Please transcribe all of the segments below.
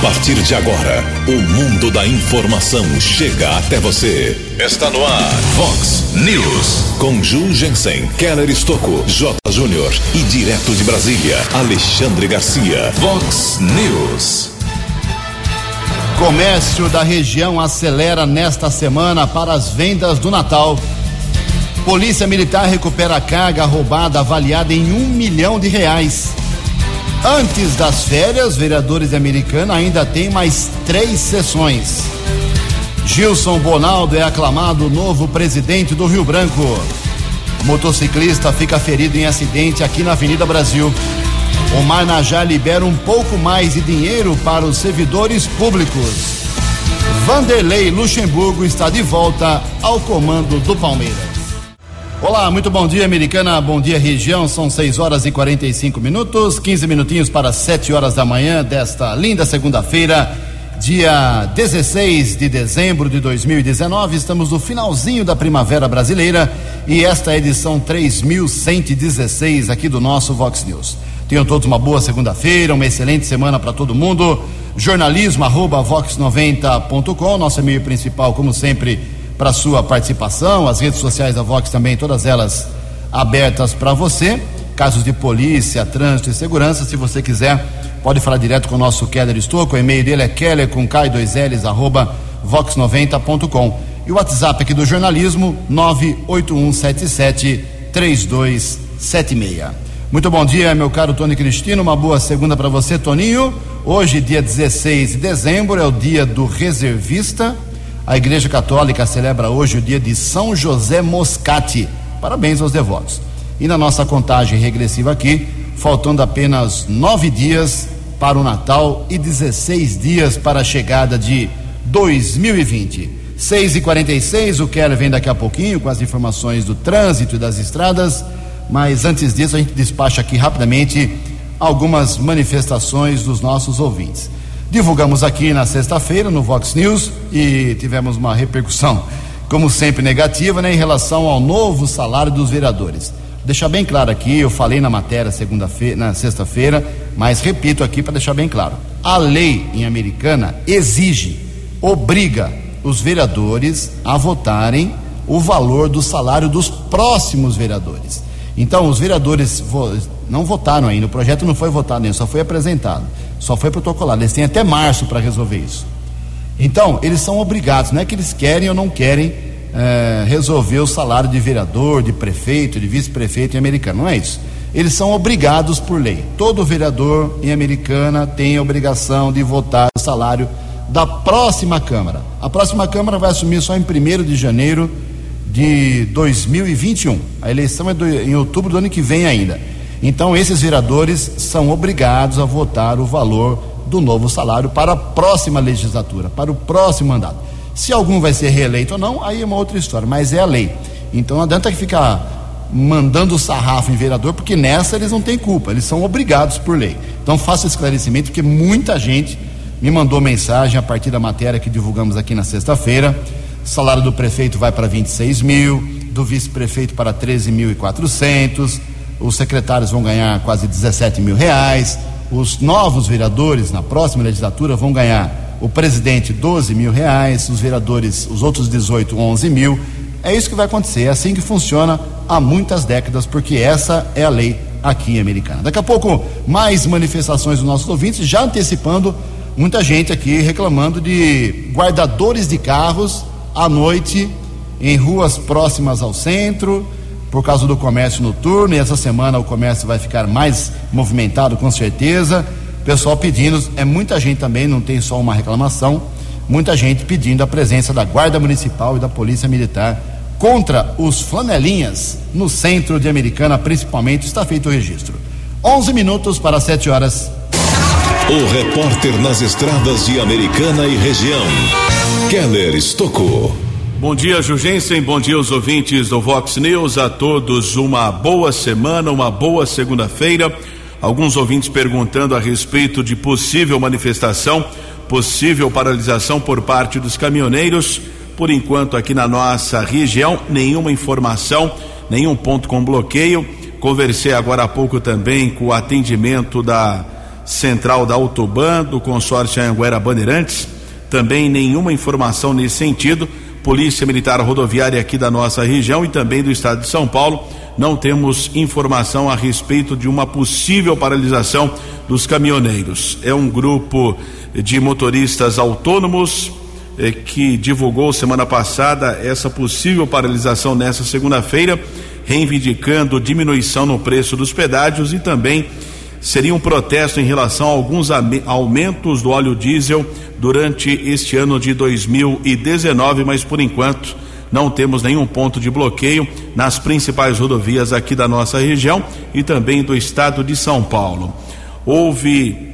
A partir de agora, o mundo da informação chega até você. Está no ar, Fox News. Com Ju Jensen, Keller Estocco, J. Júnior e direto de Brasília, Alexandre Garcia. Fox News. Comércio da região acelera nesta semana para as vendas do Natal. Polícia Militar recupera carga roubada avaliada em um milhão de reais. Antes das férias, vereadores de Americana ainda tem mais três sessões. Gilson Bonaldo é aclamado novo presidente do Rio Branco. motociclista fica ferido em acidente aqui na Avenida Brasil. O Marnajá libera um pouco mais de dinheiro para os servidores públicos. Vanderlei Luxemburgo está de volta ao comando do Palmeiras. Olá, muito bom dia, americana. Bom dia, região. São 6 horas e 45 minutos, 15 minutinhos para 7 horas da manhã desta linda segunda-feira, dia 16 de dezembro de 2019. Estamos no finalzinho da primavera brasileira e esta é a edição 3116 aqui do nosso Vox News. Tenham todos uma boa segunda-feira, uma excelente semana para todo mundo. Jornalismo arroba vox90.com, nosso e-mail principal, como sempre para sua participação. As redes sociais da Vox também, todas elas abertas para você. Casos de polícia, trânsito e segurança, se você quiser, pode falar direto com o nosso Keller Estouco. O e-mail dele é keller com K2Ls, arroba vox90.com. E o WhatsApp aqui do jornalismo, 98177 3276. Muito bom dia, meu caro Tony Cristino. Uma boa segunda para você, Toninho. Hoje, dia 16 de dezembro, é o dia do reservista a Igreja Católica celebra hoje o dia de São José Moscati. Parabéns aos devotos. E na nossa contagem regressiva aqui, faltando apenas nove dias para o Natal e 16 dias para a chegada de 2020. 6 e 46 o Keller vem daqui a pouquinho com as informações do trânsito e das estradas, mas antes disso a gente despacha aqui rapidamente algumas manifestações dos nossos ouvintes. Divulgamos aqui na sexta-feira no Vox News e tivemos uma repercussão, como sempre, negativa né, em relação ao novo salário dos vereadores. Deixar bem claro aqui, eu falei na matéria segunda-feira, na sexta-feira, mas repito aqui para deixar bem claro. A lei em americana exige, obriga os vereadores a votarem o valor do salário dos próximos vereadores. Então, os vereadores não votaram ainda, o projeto não foi votado ainda, só foi apresentado. Só foi protocolado. Eles têm até março para resolver isso. Então, eles são obrigados, não é que eles querem ou não querem é, resolver o salário de vereador, de prefeito, de vice-prefeito em americano. Não é isso. Eles são obrigados por lei. Todo vereador em americana tem a obrigação de votar o salário da próxima Câmara. A próxima Câmara vai assumir só em 1 de janeiro de 2021. A eleição é do, em outubro do ano que vem ainda. Então, esses vereadores são obrigados a votar o valor do novo salário para a próxima legislatura, para o próximo mandato. Se algum vai ser reeleito ou não, aí é uma outra história, mas é a lei. Então não adianta ficar mandando sarrafo em vereador, porque nessa eles não têm culpa, eles são obrigados por lei. Então faça esclarecimento, porque muita gente me mandou mensagem a partir da matéria que divulgamos aqui na sexta-feira. Salário do prefeito vai para 26 mil, do vice-prefeito para 13.400 os secretários vão ganhar quase 17 mil reais, os novos vereadores na próxima legislatura vão ganhar o presidente 12 mil reais, os vereadores, os outros 18, 11 mil. É isso que vai acontecer, é assim que funciona há muitas décadas, porque essa é a lei aqui em Americana. Daqui a pouco, mais manifestações dos nossos ouvintes, já antecipando muita gente aqui reclamando de guardadores de carros à noite em ruas próximas ao centro por causa do comércio noturno, e essa semana o comércio vai ficar mais movimentado com certeza. Pessoal pedindo, é muita gente também, não tem só uma reclamação, muita gente pedindo a presença da Guarda Municipal e da Polícia Militar contra os flanelinhas no centro de Americana, principalmente, está feito o registro. 11 minutos para 7 horas. O repórter nas estradas de Americana e região, Keller Estocou. Bom dia, Jugensen. Bom dia aos ouvintes do Vox News. A todos uma boa semana, uma boa segunda-feira. Alguns ouvintes perguntando a respeito de possível manifestação, possível paralisação por parte dos caminhoneiros. Por enquanto, aqui na nossa região, nenhuma informação, nenhum ponto com bloqueio. Conversei agora há pouco também com o atendimento da central da Autoban, do consórcio Anguera Bandeirantes, também nenhuma informação nesse sentido. Polícia Militar Rodoviária aqui da nossa região e também do estado de São Paulo, não temos informação a respeito de uma possível paralisação dos caminhoneiros. É um grupo de motoristas autônomos eh, que divulgou semana passada essa possível paralisação nessa segunda-feira, reivindicando diminuição no preço dos pedágios e também seria um protesto em relação a alguns aumentos do óleo diesel durante este ano de 2019, mas por enquanto não temos nenhum ponto de bloqueio nas principais rodovias aqui da nossa região e também do estado de São Paulo. Houve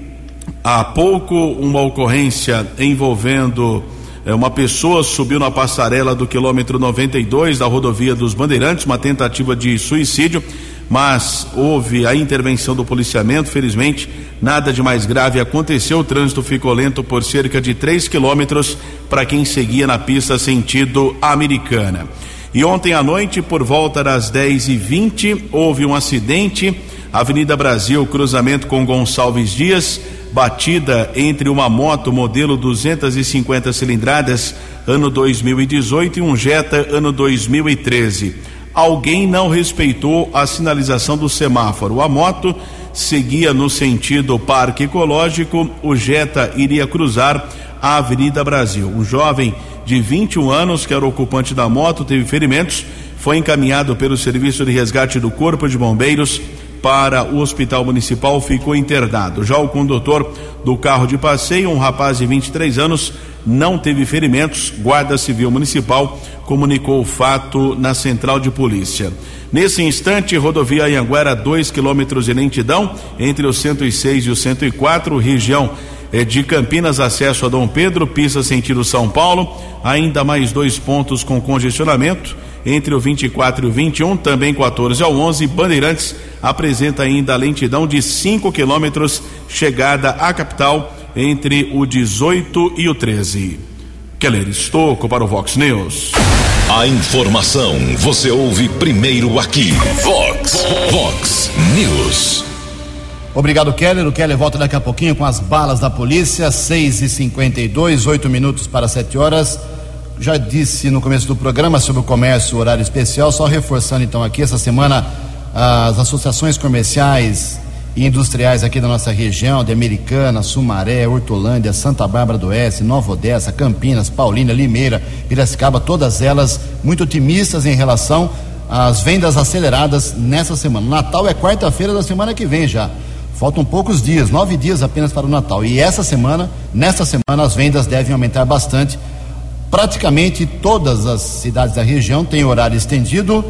há pouco uma ocorrência envolvendo eh, uma pessoa subiu na passarela do quilômetro 92 da rodovia dos Bandeirantes, uma tentativa de suicídio mas houve a intervenção do policiamento. Felizmente, nada de mais grave aconteceu. O trânsito ficou lento por cerca de 3 quilômetros para quem seguia na pista sentido americana. E ontem à noite, por volta das 10 e 20 houve um acidente. Avenida Brasil, cruzamento com Gonçalves Dias, batida entre uma moto modelo 250 cilindradas, ano 2018, e um Jetta, ano 2013 alguém não respeitou a sinalização do semáforo. A moto seguia no sentido Parque Ecológico, o Jetta iria cruzar a Avenida Brasil. Um jovem de 21 anos, que era ocupante da moto, teve ferimentos, foi encaminhado pelo Serviço de Resgate do Corpo de Bombeiros para o Hospital Municipal, ficou internado. Já o condutor do carro de passeio, um rapaz de 23 anos, não teve ferimentos. Guarda Civil Municipal comunicou o fato na central de polícia. Nesse instante, rodovia Anhanguera, 2 quilômetros de lentidão entre o 106 e o 104, região é de Campinas, acesso a Dom Pedro, pista sentido São Paulo, ainda mais dois pontos com congestionamento entre o 24 e o 21, também 14 ao 11. Bandeirantes apresenta ainda a lentidão de 5 quilômetros, chegada à capital entre o 18 e o 13. Keller Estocco para o Vox News. A informação você ouve primeiro aqui. Vox, Vox News. Obrigado, Keller. O Keller volta daqui a pouquinho com as balas da polícia, 6 e 52 8 minutos para 7 horas. Já disse no começo do programa sobre o comércio horário especial, só reforçando então aqui, essa semana as associações comerciais e industriais aqui da nossa região, de Americana, Sumaré, Hortolândia, Santa Bárbara do Oeste, Nova Odessa, Campinas, Paulínia, Limeira, Piracicaba, todas elas muito otimistas em relação às vendas aceleradas nessa semana. Natal é quarta-feira da semana que vem já. Faltam poucos dias, nove dias apenas para o Natal. E essa semana, nessa semana, as vendas devem aumentar bastante. Praticamente todas as cidades da região têm horário estendido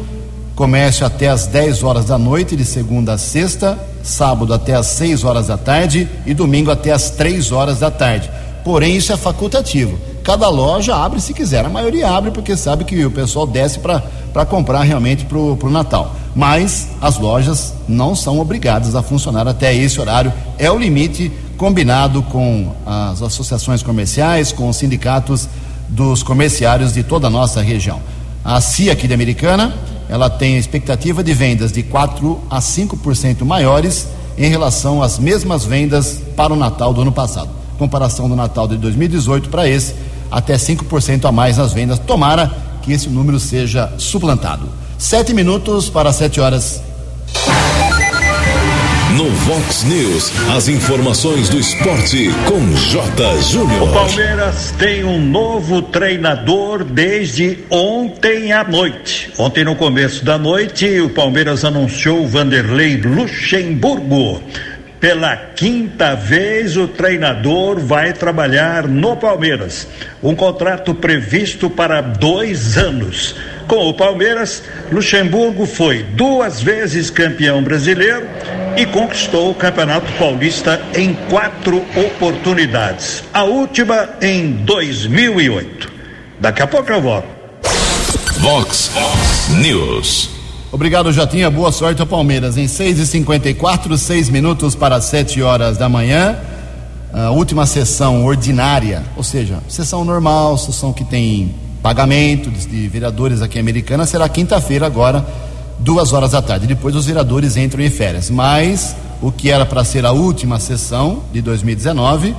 Comércio até às 10 horas da noite, de segunda a sexta, sábado até às 6 horas da tarde e domingo até às 3 horas da tarde. Porém, isso é facultativo. Cada loja abre se quiser. A maioria abre porque sabe que o pessoal desce para comprar realmente para o Natal. Mas as lojas não são obrigadas a funcionar até esse horário. É o limite combinado com as associações comerciais, com os sindicatos dos comerciários de toda a nossa região. A CIA aqui de Americana ela tem expectativa de vendas de 4 a 5% maiores em relação às mesmas vendas para o Natal do ano passado. Comparação do Natal de 2018 para esse, até 5% a mais nas vendas. Tomara que esse número seja suplantado. Sete minutos para sete horas. No Vox News, as informações do esporte com J. Júnior. O Palmeiras tem um novo treinador desde ontem à noite. Ontem, no começo da noite, o Palmeiras anunciou Vanderlei Luxemburgo. Pela quinta vez, o treinador vai trabalhar no Palmeiras. Um contrato previsto para dois anos. Com o Palmeiras, Luxemburgo foi duas vezes campeão brasileiro e conquistou o Campeonato Paulista em quatro oportunidades. A última em 2008. Daqui a pouco eu volto. Vox News. Obrigado, Jotinha. Boa sorte ao Palmeiras. Em 6 e 54 seis minutos para 7 horas da manhã. A última sessão ordinária, ou seja, sessão normal, sessão que tem pagamento de vereadores aqui em Americana será quinta-feira agora, duas horas da tarde. Depois os vereadores entram em férias. Mas o que era para ser a última sessão de 2019,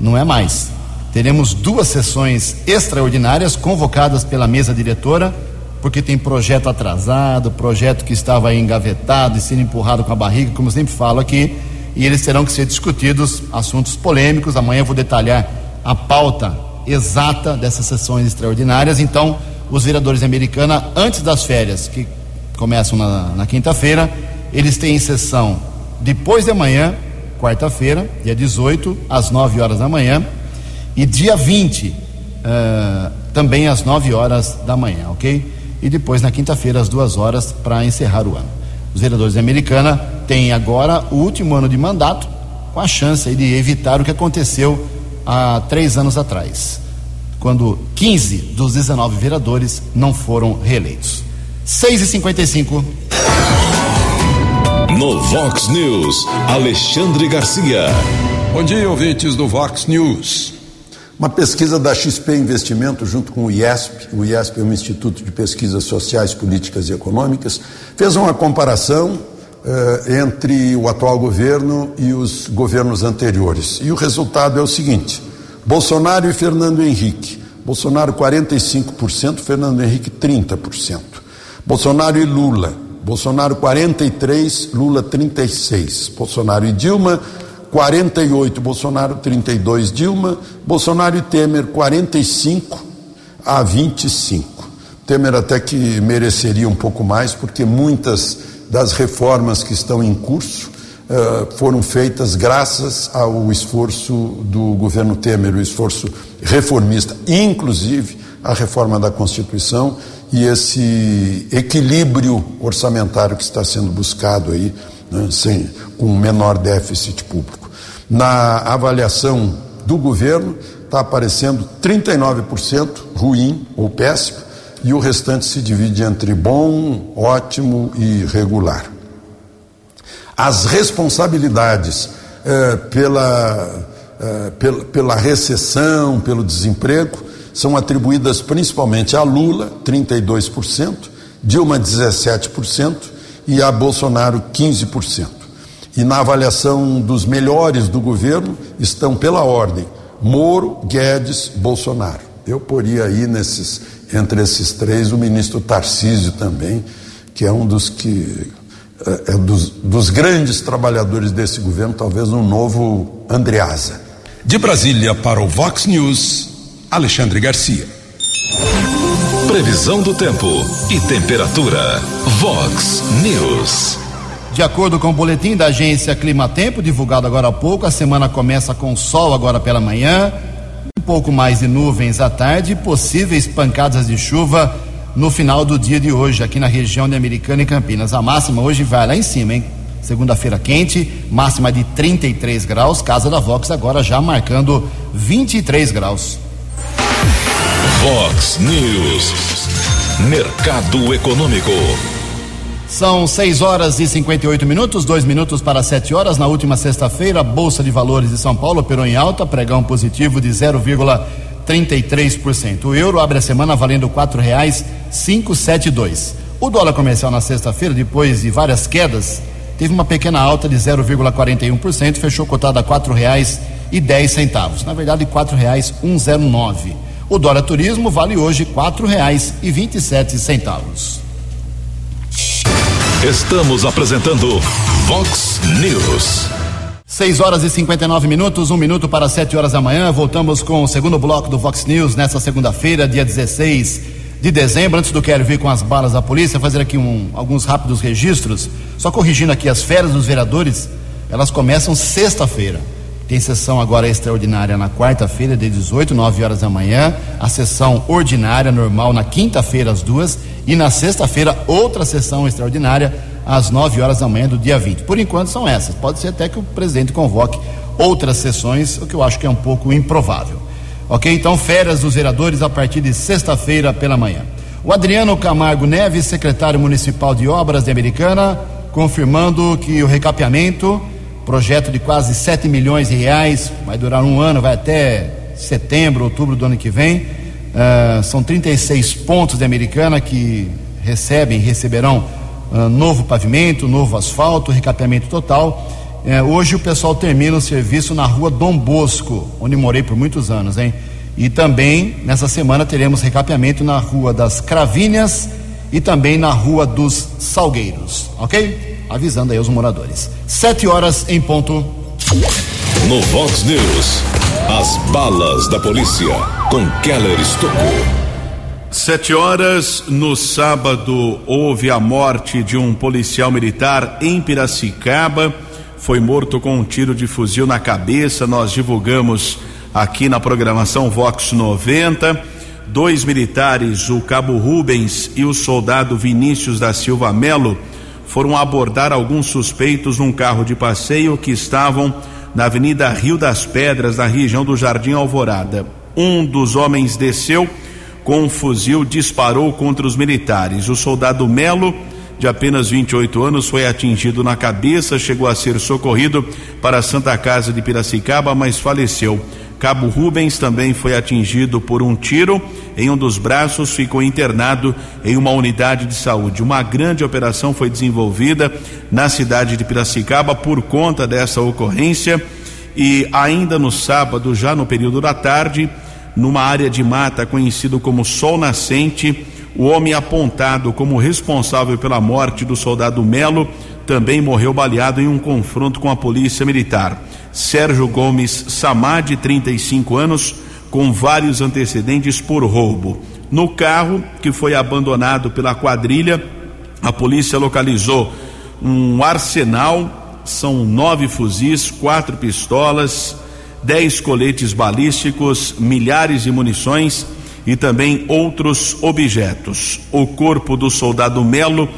não é mais. Teremos duas sessões extraordinárias convocadas pela mesa diretora, porque tem projeto atrasado, projeto que estava engavetado e sendo empurrado com a barriga, como sempre falo aqui, e eles terão que ser discutidos, assuntos polêmicos. Amanhã eu vou detalhar a pauta exata dessas sessões extraordinárias. Então, os vereadores de Americana, antes das férias, que começam na, na quinta-feira, eles têm sessão depois de amanhã, quarta-feira, dia 18, às 9 horas da manhã, e dia 20, uh, eh, também às 9 horas da manhã, ok? E depois na quinta-feira, às 2 horas, para encerrar o ano. Os vereadores de Americana têm agora o último ano de mandato, com a chance de evitar o que aconteceu há três anos atrás, quando 15 dos 19 vereadores não foram reeleitos. 6 e 55 no Vox News, Alexandre Garcia. Bom dia, ouvintes do Vox News. Uma pesquisa da XP Investimento junto com o IESP, o IESP é um Instituto de Pesquisas Sociais, Políticas e Econômicas, fez uma comparação uh, entre o atual governo e os governos anteriores. E o resultado é o seguinte: Bolsonaro e Fernando Henrique. Bolsonaro 45%, Fernando Henrique 30%. Bolsonaro e Lula Bolsonaro 43, Lula 36. Bolsonaro e Dilma 48, Bolsonaro 32, Dilma. Bolsonaro e Temer 45 a 25. Temer até que mereceria um pouco mais, porque muitas das reformas que estão em curso uh, foram feitas graças ao esforço do governo Temer, o esforço reformista, inclusive a reforma da Constituição e esse equilíbrio orçamentário que está sendo buscado aí, né, sem, com menor déficit público. Na avaliação do governo, está aparecendo 39% ruim ou péssimo, e o restante se divide entre bom, ótimo e regular. As responsabilidades eh, pela, eh, pela, pela recessão, pelo desemprego, são atribuídas principalmente a Lula, 32%, Dilma, 17% e a Bolsonaro, 15%. E na avaliação dos melhores do governo estão pela ordem Moro, Guedes, Bolsonaro. Eu poria aí nesses, entre esses três o ministro Tarcísio também, que é um dos que é, é dos, dos grandes trabalhadores desse governo, talvez um novo Andreasa. De Brasília para o Vox News. Alexandre Garcia. Previsão do tempo e temperatura. Vox News. De acordo com o boletim da agência Clima Tempo, divulgado agora há pouco, a semana começa com sol agora pela manhã, pouco mais de nuvens à tarde e possíveis pancadas de chuva no final do dia de hoje, aqui na região de Americana e Campinas. A máxima hoje vai lá em cima, hein? Segunda-feira quente, máxima de 33 graus, casa da Vox agora já marcando 23 graus. Vox News. Mercado Econômico. São 6 horas e 58 minutos, dois minutos para 7 horas. Na última sexta-feira, a Bolsa de Valores de São Paulo operou em alta, pregão positivo de 0,33%. O euro abre a semana valendo R$ 4,572. O dólar comercial na sexta-feira, depois de várias quedas, teve uma pequena alta de 0,41%, fechou cotado a R$ 4,10. Na verdade, R$ 4,109. O dólar turismo vale hoje quatro reais e vinte e sete centavos. Estamos apresentando Vox News. 6 horas e 59 minutos, um minuto para 7 horas da manhã. Voltamos com o segundo bloco do Vox News nesta segunda-feira, dia 16 de dezembro. Antes do quero vir com as balas da polícia, fazer aqui um, alguns rápidos registros. Só corrigindo aqui as férias dos vereadores, elas começam sexta-feira. Tem sessão agora extraordinária na quarta-feira, de 18, 9 horas da manhã. A sessão ordinária, normal, na quinta-feira, às duas. E na sexta-feira, outra sessão extraordinária, às 9 horas da manhã do dia 20. Por enquanto são essas. Pode ser até que o presidente convoque outras sessões, o que eu acho que é um pouco improvável. Ok? Então, férias dos vereadores a partir de sexta-feira pela manhã. O Adriano Camargo Neves, secretário municipal de obras de Americana, confirmando que o recapeamento projeto de quase 7 milhões de reais, vai durar um ano, vai até setembro, outubro do ano que vem. Uh, são 36 pontos de Americana que recebem, receberão uh, novo pavimento, novo asfalto, recapeamento total. É, hoje o pessoal termina o serviço na rua Dom Bosco, onde morei por muitos anos, hein? E também nessa semana teremos recapeamento na rua das Cravinhas e também na rua dos Salgueiros, ok? Avisando aí os moradores. Sete horas em ponto. No Vox News, as balas da polícia com Keller Estocou. Sete horas no sábado houve a morte de um policial militar em Piracicaba. Foi morto com um tiro de fuzil na cabeça. Nós divulgamos aqui na programação Vox 90. Dois militares, o cabo Rubens e o soldado Vinícius da Silva Melo, foram abordar alguns suspeitos num carro de passeio que estavam na Avenida Rio das Pedras, na região do Jardim Alvorada. Um dos homens desceu com um fuzil, disparou contra os militares. O soldado Melo de apenas 28 anos, foi atingido na cabeça, chegou a ser socorrido para a Santa Casa de Piracicaba, mas faleceu. Cabo Rubens também foi atingido por um tiro em um dos braços, ficou internado em uma unidade de saúde. Uma grande operação foi desenvolvida na cidade de Piracicaba por conta dessa ocorrência e ainda no sábado, já no período da tarde, numa área de mata conhecido como Sol Nascente, o homem apontado como responsável pela morte do soldado Melo também morreu baleado em um confronto com a polícia militar. Sérgio Gomes Samad, 35 anos, com vários antecedentes por roubo. No carro que foi abandonado pela quadrilha, a polícia localizou um arsenal, são nove fuzis, quatro pistolas, dez coletes balísticos, milhares de munições e também outros objetos. O corpo do soldado Melo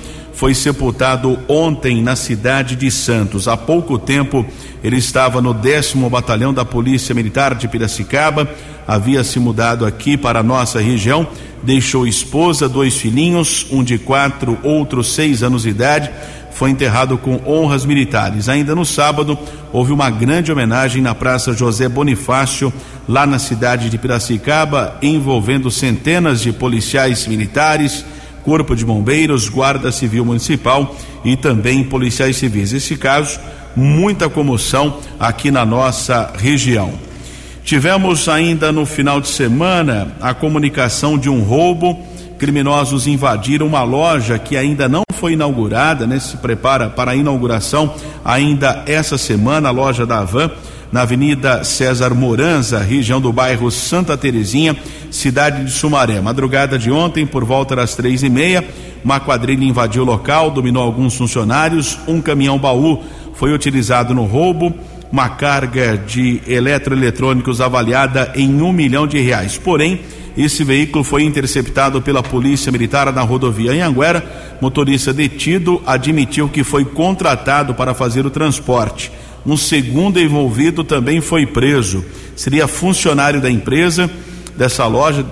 foi sepultado ontem na cidade de Santos. Há pouco tempo ele estava no décimo batalhão da Polícia Militar de Piracicaba, havia se mudado aqui para a nossa região, deixou esposa, dois filhinhos, um de quatro, outro seis anos de idade foi enterrado com honras militares. Ainda no sábado, houve uma grande homenagem na Praça José Bonifácio, lá na cidade de Piracicaba, envolvendo centenas de policiais militares, Corpo de Bombeiros, Guarda Civil Municipal e também policiais civis. Esse caso, muita comoção aqui na nossa região. Tivemos ainda no final de semana a comunicação de um roubo. Criminosos invadiram uma loja que ainda não foi inaugurada, né? Se prepara para a inauguração ainda essa semana, a loja da Avan, na Avenida César Moranza, região do bairro Santa Terezinha, cidade de Sumaré. Madrugada de ontem, por volta das três e meia, uma quadrilha invadiu o local, dominou alguns funcionários, um caminhão baú foi utilizado no roubo, uma carga de eletroeletrônicos avaliada em um milhão de reais. Porém, esse veículo foi interceptado pela Polícia Militar na rodovia Anhanguera. Motorista detido admitiu que foi contratado para fazer o transporte. Um segundo envolvido também foi preso. Seria funcionário da empresa, dessa loja,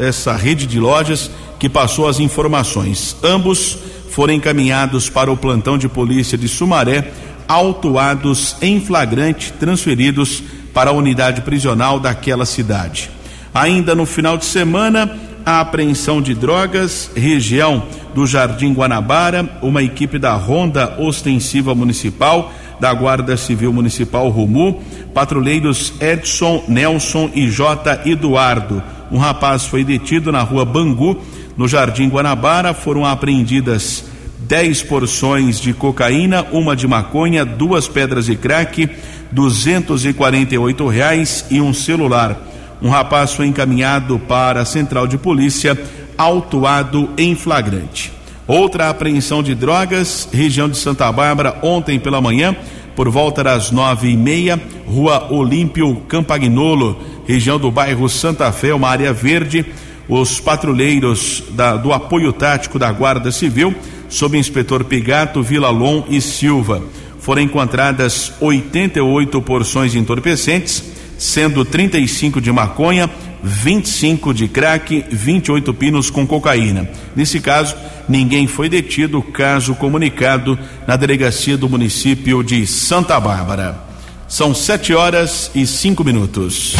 essa rede de lojas, que passou as informações. Ambos foram encaminhados para o plantão de polícia de Sumaré, autuados em flagrante, transferidos para a unidade prisional daquela cidade. Ainda no final de semana, a apreensão de drogas, região do Jardim Guanabara, uma equipe da Ronda Ostensiva Municipal, da Guarda Civil Municipal Rumu, patrulheiros Edson, Nelson e J. Eduardo. Um rapaz foi detido na rua Bangu, no Jardim Guanabara. Foram apreendidas 10 porções de cocaína, uma de maconha, duas pedras de crack, 248 reais e um celular. Um rapaz foi encaminhado para a central de polícia, autuado em flagrante. Outra apreensão de drogas, região de Santa Bárbara, ontem pela manhã, por volta das nove e meia, rua Olímpio Campagnolo, região do bairro Santa Fé, uma área verde. Os patrulheiros da, do apoio tático da Guarda Civil, sob inspetor Pigato, Vilalon e Silva, foram encontradas 88 porções entorpecentes sendo 35 de maconha, 25 de crack, 28 pinos com cocaína. Nesse caso, ninguém foi detido, caso comunicado na delegacia do município de Santa Bárbara. São sete horas e cinco minutos.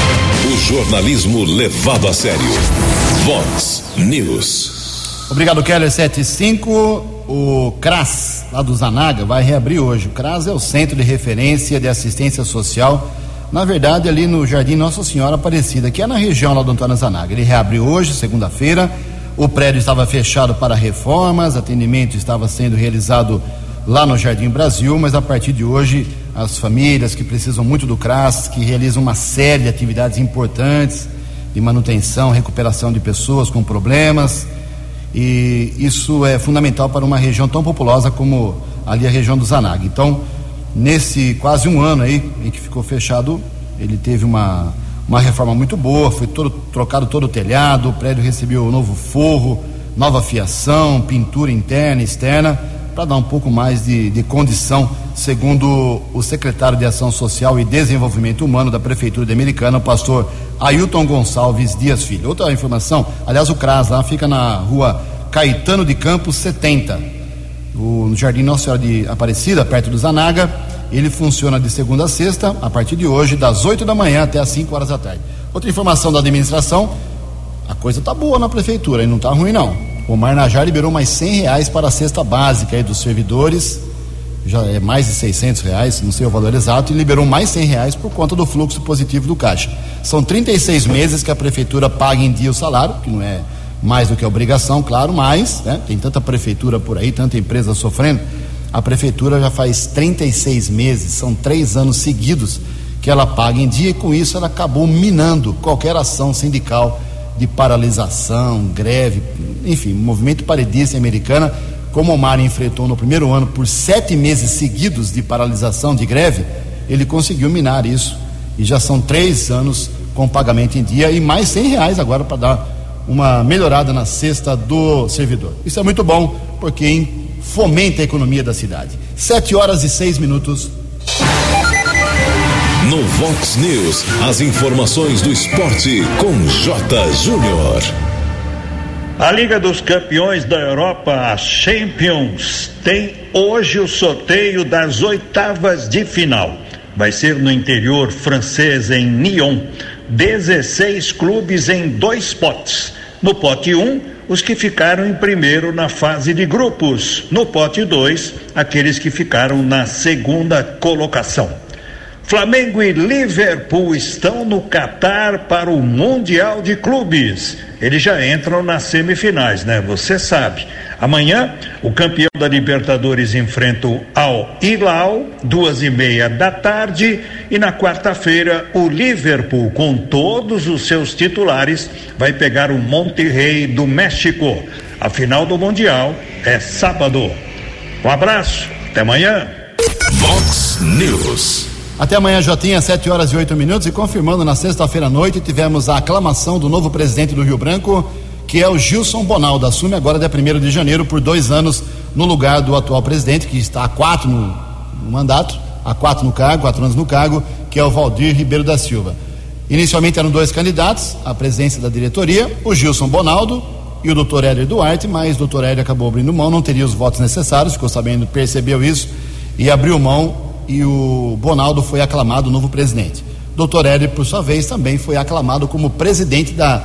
O jornalismo levado a sério. Vox News. Obrigado, Keller 75. O CRAS lá do Zanaga, vai reabrir hoje. O CRAS é o Centro de Referência de Assistência Social, na verdade, ali no Jardim Nossa Senhora Aparecida, que é na região lá do Antônio Zanaga. Ele reabriu hoje, segunda-feira. O prédio estava fechado para reformas, atendimento estava sendo realizado lá no Jardim Brasil, mas a partir de hoje, as famílias que precisam muito do CRAS, que realizam uma série de atividades importantes de manutenção, recuperação de pessoas com problemas, e isso é fundamental para uma região tão populosa como ali a região do Zanaga. Então, nesse quase um ano aí em que ficou fechado, ele teve uma, uma reforma muito boa, foi todo, trocado todo o telhado, o prédio recebeu um novo forro, nova fiação, pintura interna e externa, para dar um pouco mais de, de condição, segundo o secretário de Ação Social e Desenvolvimento Humano da Prefeitura de Americana, o pastor Ailton Gonçalves Dias Filho. Outra informação, aliás, o CRAS lá fica na rua Caetano de Campos 70, no Jardim Nossa Senhora de Aparecida, perto do Zanaga. Ele funciona de segunda a sexta, a partir de hoje, das 8 da manhã até as 5 horas da tarde. Outra informação da administração, a coisa tá boa na prefeitura e não tá ruim não. O Marnajá liberou mais 100 reais para a cesta básica aí dos servidores, já é mais de 600 reais, não sei o valor exato, e liberou mais 100 reais por conta do fluxo positivo do caixa. São 36 meses que a prefeitura paga em dia o salário, que não é mais do que obrigação, claro, mas né, tem tanta prefeitura por aí, tanta empresa sofrendo. A prefeitura já faz 36 meses, são três anos seguidos que ela paga em dia e com isso ela acabou minando qualquer ação sindical de paralisação, greve, enfim, movimento paredista americana, como o Mário enfrentou no primeiro ano por sete meses seguidos de paralisação, de greve, ele conseguiu minar isso e já são três anos com pagamento em dia e mais cem reais agora para dar uma melhorada na cesta do servidor. Isso é muito bom porque fomenta a economia da cidade. Sete horas e seis minutos. No Vox News, as informações do esporte com J. Júnior. A Liga dos Campeões da Europa, a Champions, tem hoje o sorteio das oitavas de final. Vai ser no interior francês, em Nyon. 16 clubes em dois potes. No pote 1, um, os que ficaram em primeiro na fase de grupos. No pote 2, aqueles que ficaram na segunda colocação. Flamengo e Liverpool estão no Catar para o Mundial de Clubes. Eles já entram nas semifinais, né? Você sabe. Amanhã, o campeão da Libertadores enfrenta o Al Hilal, duas e meia da tarde. E na quarta-feira, o Liverpool, com todos os seus titulares, vai pegar o Monterrey do México. A final do Mundial é sábado. Um abraço, até amanhã. Vox News. Até amanhã, Jotinha, 7 horas e 8 minutos. E confirmando, na sexta-feira à noite, tivemos a aclamação do novo presidente do Rio Branco, que é o Gilson Bonaldo. Assume agora, dia 1 de janeiro, por dois anos, no lugar do atual presidente, que está há quatro no, no mandato, há quatro no cargo, quatro anos no cargo, que é o Valdir Ribeiro da Silva. Inicialmente eram dois candidatos à presidência da diretoria, o Gilson Bonaldo e o doutor Hélio Duarte, mas o doutor Hélio acabou abrindo mão, não teria os votos necessários, ficou sabendo, percebeu isso e abriu mão e o Bonaldo foi aclamado novo presidente. Dr. Hélio, por sua vez, também foi aclamado como presidente da,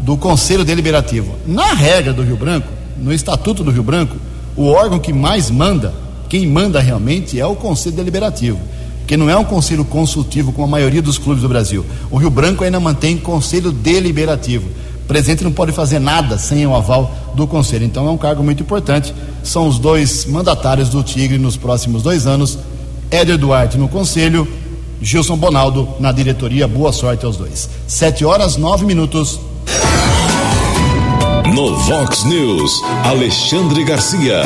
do Conselho Deliberativo. Na regra do Rio Branco, no Estatuto do Rio Branco, o órgão que mais manda, quem manda realmente é o Conselho Deliberativo, que não é um conselho consultivo como a maioria dos clubes do Brasil. O Rio Branco ainda mantém Conselho Deliberativo. O presidente não pode fazer nada sem o aval do Conselho. Então é um cargo muito importante. São os dois mandatários do Tigre nos próximos dois anos Éder Duarte no conselho, Gilson Bonaldo na diretoria. Boa sorte aos dois. Sete horas, nove minutos. No Vox News, Alexandre Garcia.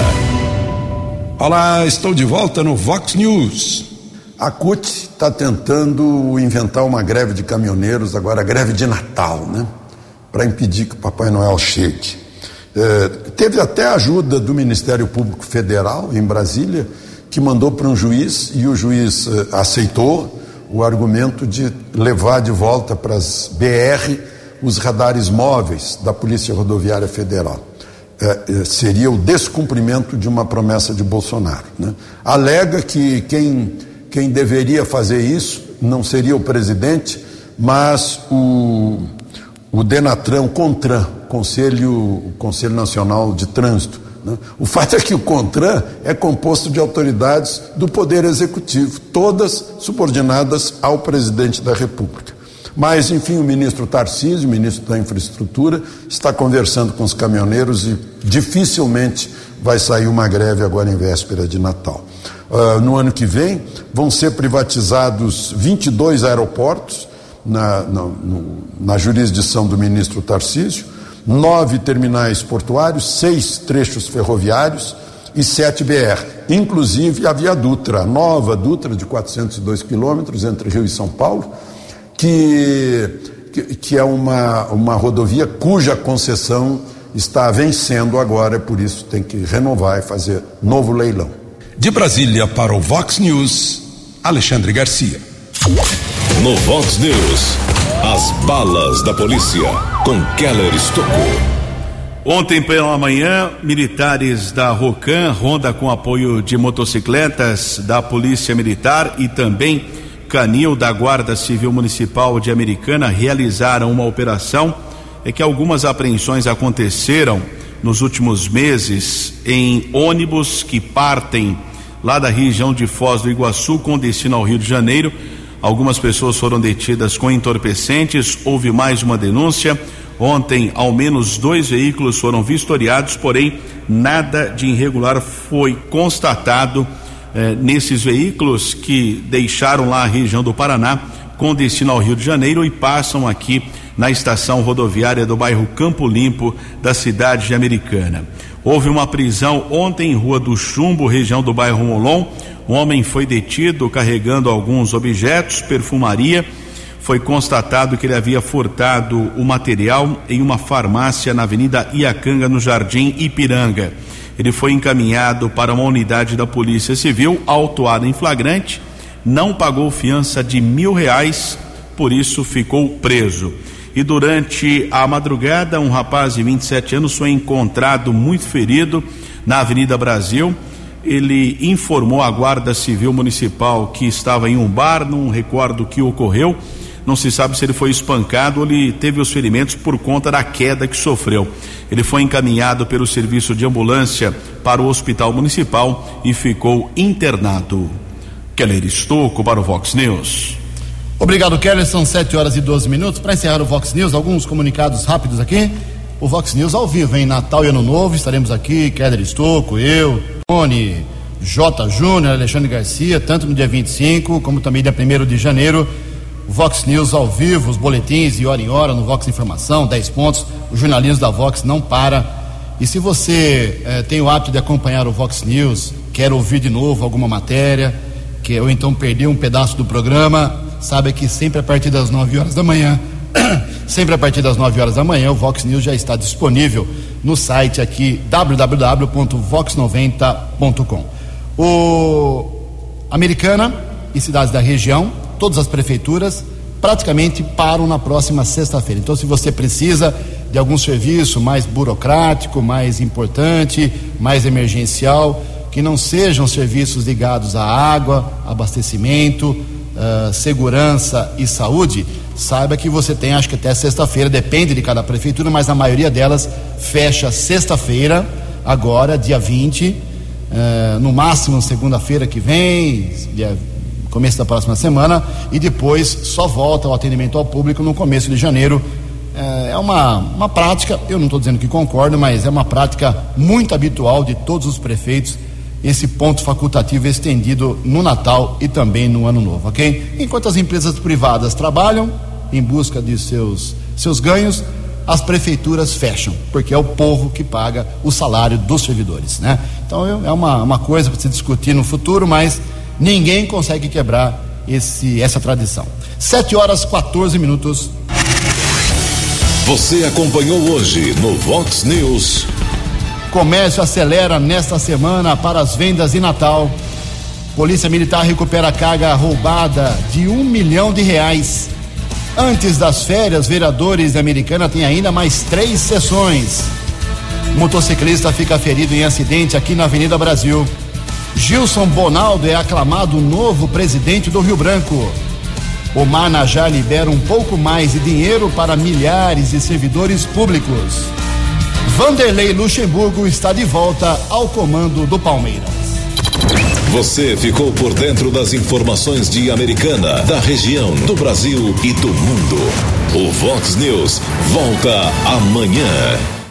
Olá, estou de volta no Vox News. A CUT está tentando inventar uma greve de caminhoneiros, agora greve de Natal, né? Para impedir que o Papai Noel chegue. É, teve até ajuda do Ministério Público Federal em Brasília que mandou para um juiz e o juiz uh, aceitou o argumento de levar de volta para as BR os radares móveis da Polícia Rodoviária Federal. Uh, seria o descumprimento de uma promessa de Bolsonaro. Né? Alega que quem, quem deveria fazer isso não seria o presidente, mas o, o Denatran, o CONTRAN, Conselho, o Conselho Nacional de Trânsito, Né? O fato é que o CONTRAN é composto de autoridades do Poder Executivo, todas subordinadas ao presidente da República. Mas, enfim, o ministro Tarcísio, ministro da Infraestrutura, está conversando com os caminhoneiros e dificilmente vai sair uma greve agora em véspera de Natal. Uh, no ano que vem, vão ser privatizados 22 aeroportos na, na, no, na jurisdição do ministro Tarcísio, nove terminais portuários, seis trechos ferroviários e sete BR, inclusive a Via Dutra, a nova Dutra de 402 quilômetros entre Rio e São Paulo, que, que, que é uma, uma rodovia cuja concessão está vencendo agora, por isso tem que renovar e fazer novo leilão. De Brasília para o Vox News, Alexandre Garcia. No Vox News, as balas da polícia com Keller Estocou. Ontem pela manhã, militares da Rocan, ronda com apoio de motocicletas da Polícia Militar e também Canil da Guarda Civil Municipal de Americana realizaram uma operação é que algumas apreensões aconteceram nos últimos meses em ônibus que partem lá da região de Foz do Iguaçu com destino ao Rio de Janeiro. Algumas pessoas foram detidas com entorpecentes, houve mais uma denúncia. Ontem, ao menos dois veículos foram vistoriados, porém, nada de irregular foi constatado eh, nesses veículos que deixaram lá a região do Paraná com destino ao Rio de Janeiro e passam aqui na estação rodoviária do bairro Campo Limpo da cidade de Americana. Houve uma prisão ontem em Rua do Chumbo, região do bairro Molon. Um homem foi detido carregando alguns objetos, perfumaria. Foi constatado que ele havia furtado o material em uma farmácia na Avenida Iacanga, no Jardim Ipiranga. Ele foi encaminhado para uma unidade da Polícia Civil, autuado em flagrante, não pagou fiança de mil reais, por isso ficou preso. E durante a madrugada, um rapaz de 27 anos foi encontrado muito ferido na Avenida Brasil. Ele informou a Guarda Civil Municipal que estava em um bar, não recordo o que ocorreu. Não se sabe se ele foi espancado ou ele teve os ferimentos por conta da queda que sofreu. Ele foi encaminhado pelo serviço de ambulância para o Hospital Municipal e ficou internado. Keller Estocco para o Vox News. Obrigado, Keller. São 7 horas e 12 minutos. Para encerrar o Vox News, alguns comunicados rápidos aqui. O Vox News ao vivo, em Natal e Ano Novo. Estaremos aqui, Keller Estocco, eu, Tony, J. Júnior, Alexandre Garcia, tanto no dia 25 como também dia 1 de janeiro. Vox News ao vivo, os boletins de hora em hora no Vox Informação, 10 pontos. O jornalismo da Vox não para. E se você eh, tem o hábito de acompanhar o Vox News, quer ouvir de novo alguma matéria, que, ou então perder um pedaço do programa, saiba que sempre a partir das 9 horas da manhã, sempre a partir das 9 horas da manhã, o Vox News já está disponível no site aqui www.vox90.com. O Americana e cidades da região todas as prefeituras praticamente param na próxima sexta-feira. Então, se você precisa de algum serviço mais burocrático, mais importante, mais emergencial, que não sejam serviços ligados à água, abastecimento, uh, segurança e saúde, saiba que você tem, acho que até sexta-feira, depende de cada prefeitura, mas a maioria delas fecha sexta-feira, agora, dia 20, uh, eh, no máximo segunda-feira que vem, dia começo da próxima semana, e depois só volta ao atendimento ao público no começo de janeiro. É, é uma, uma prática, eu não estou dizendo que concordo, mas é uma prática muito habitual de todos os prefeitos, esse ponto facultativo estendido no Natal e também no Ano Novo, ok? Enquanto as empresas privadas trabalham em busca de seus, seus ganhos, as prefeituras fecham, porque é o povo que paga o salário dos servidores, né? Então é uma, uma coisa para se discutir no futuro, mas Ninguém consegue quebrar esse, essa tradição. 7 horas 14 minutos. Você acompanhou hoje no Vox News. Comércio acelera nesta semana para as vendas de Natal. Polícia Militar recupera carga roubada de um milhão de reais. Antes das férias, vereadores da Americana têm ainda mais três sessões. Motociclista fica ferido em acidente aqui na Avenida Brasil. Gilson Bonaldo é aclamado novo presidente do Rio Branco. O Manajá libera um pouco mais de dinheiro para milhares de servidores públicos. Vanderlei Luxemburgo está de volta ao comando do Palmeiras. Você ficou por dentro das informações de Americana, da região, do Brasil e do mundo. O Vox News volta amanhã.